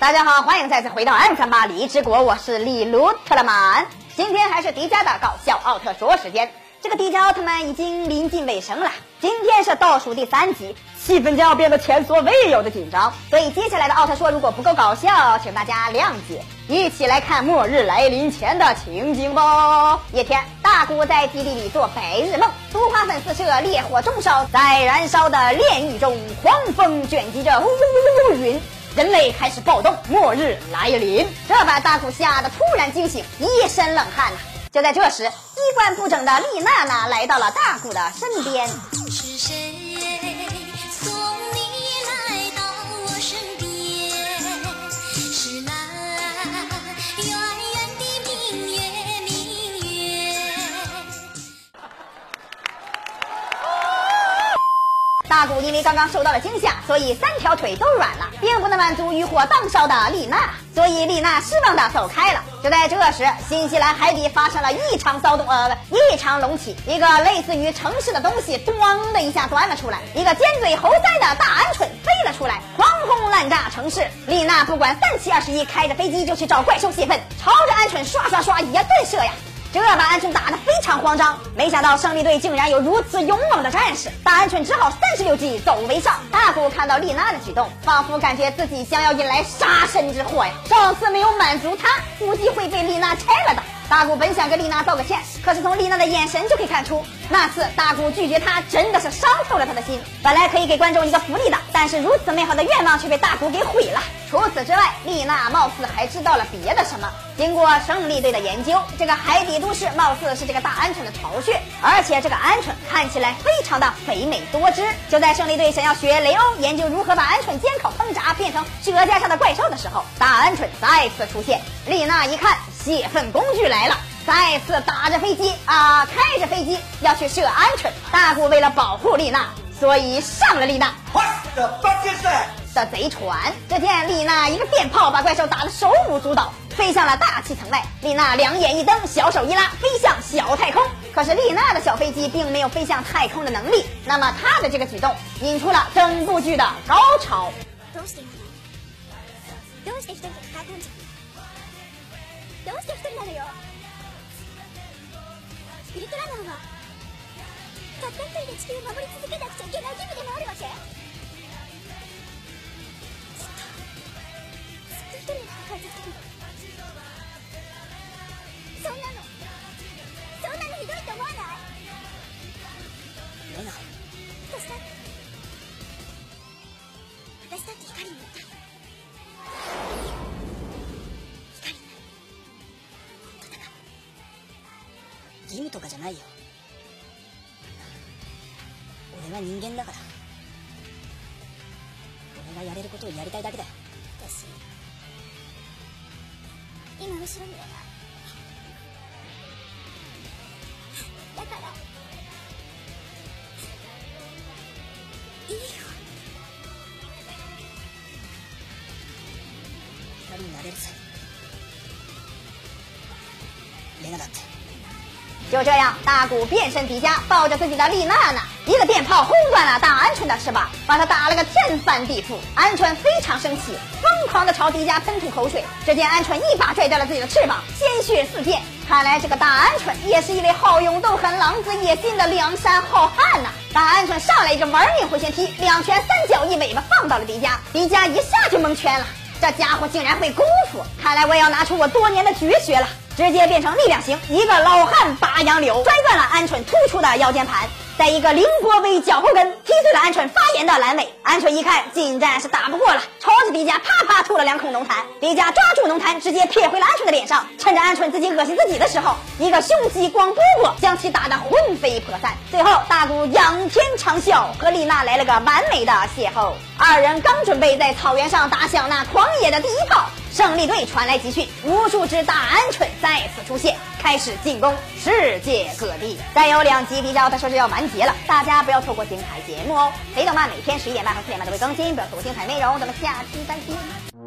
大家好，欢迎再次回到 M 三八荔枝国，我是李卢特勒曼。今天还是迪迦的搞笑奥特说时间。这个迪迦奥特曼已经临近尾声了，今天是倒数第三集，气氛将要变得前所未有的紧张。所以接下来的奥特说如果不够搞笑，请大家谅解。一起来看末日来临前的情景吧。一天，大古在基地里做白日梦，毒花粉四射，烈火中烧，在燃烧的炼狱中，狂风卷积着乌云。人类开始暴动，末日来临，这把大古吓得突然惊醒，一身冷汗呐。就在这时，衣冠不整的丽娜娜来到了大古的身边。是谁送你来到我身边？是那大古因为刚刚受到了惊吓，所以三条腿都软了，并不能满足欲火当烧的丽娜，所以丽娜失望的走开了。就在这时，新西兰海底发生了异常骚动，呃，异常隆起，一个类似于城市的东西，咣的一下钻了出来，一个尖嘴猴腮的大鹌鹑飞了出来，狂轰滥炸城市。丽娜不管三七二十一，开着飞机就去找怪兽泄愤，朝着鹌鹑刷刷刷一顿射呀。这把鹌鹑打得非常慌张，没想到胜利队竟然有如此勇猛的战士，大鹌鹑只好三十六计走为上。大古看到丽娜的举动，仿佛感觉自己将要引来杀身之祸呀！上次没有满足他，估计会被丽娜拆了的。大古本想跟丽娜道个歉，可是从丽娜的眼神就可以看出，那次大古拒绝她真的是伤透了他的心。本来可以给观众一个福利的，但是如此美好的愿望却被大古给毁了。除此之外，丽娜貌似还知道了别的什么。经过胜利队的研究，这个海底都市貌似是这个大鹌鹑的巢穴，而且这个鹌鹑看起来非常的肥美多汁。就在胜利队想要学雷欧研究如何把鹌鹑煎烤烹炸变成舌尖上的怪兽的时候，大鹌鹑再次出现。丽娜一看，泄愤工具来了，再次打着飞机啊，开着飞机要去射鹌鹑。大古为了保护丽娜，所以上了丽娜。的贼船，只见丽娜一个电炮把怪兽打得手舞足蹈，飞向了大气层外。丽娜两眼一瞪，小手一拉，飞向小太空。可是丽娜的小飞机并没有飞向太空的能力，那么她的这个举动引出了整部剧的高潮。どうして一人なのよ？ウルトラマンはたった一人で地球を守り続けなくちゃいけない義務でもあるわけ？そんなのそんなのひどいと思わない？レナどうした私だって光になった義務とかじゃないよ。俺は人間だから。俺がやれることをやりたいだけだよ。私。今後ろにはだから。いいよ。光になれるぜレナだって。就这样，大古变身迪迦，抱着自己的丽娜娜，一个电炮轰断了大鹌鹑的翅膀，把他打了个天翻地覆。鹌鹑非常生气，疯狂的朝迪迦喷吐口水。只见鹌鹑一把拽掉了自己的翅膀，鲜血四溅。看来这个大鹌鹑也是一位好勇斗狠、狼子野心的梁山好汉呐！大鹌鹑上来一个玩命回旋踢，两拳三脚一尾巴放到了迪迦，迪迦一下就蒙圈了。这家伙竟然会功夫，看来我也要拿出我多年的绝学了。直接变成力量型，一个老汉拔杨柳，摔断了鹌鹑突出的腰间盘，再一个凌波微脚后跟踢碎了鹌鹑发炎的阑尾。鹌鹑一看近战是打不过了，朝着迪迦啪啪吐了两口浓痰。迪迦抓住浓痰，直接撇回了鹌鹑的脸上，趁着鹌鹑自己恶心自己的时候，一个胸肌光波波将其打得魂飞魄散。最后大古仰天长啸，和丽娜来了个完美的邂逅。二人刚准备在草原上打响那狂野的第一炮。胜利队传来集训，无数只大鹌鹑再次出现，开始进攻世界各地。再有两集迪迦奥特说是要完结了，大家不要错过精彩节目哦！雷动漫每天十一点半和四点半都会更新，不要错过精彩内容。咱们下期再见。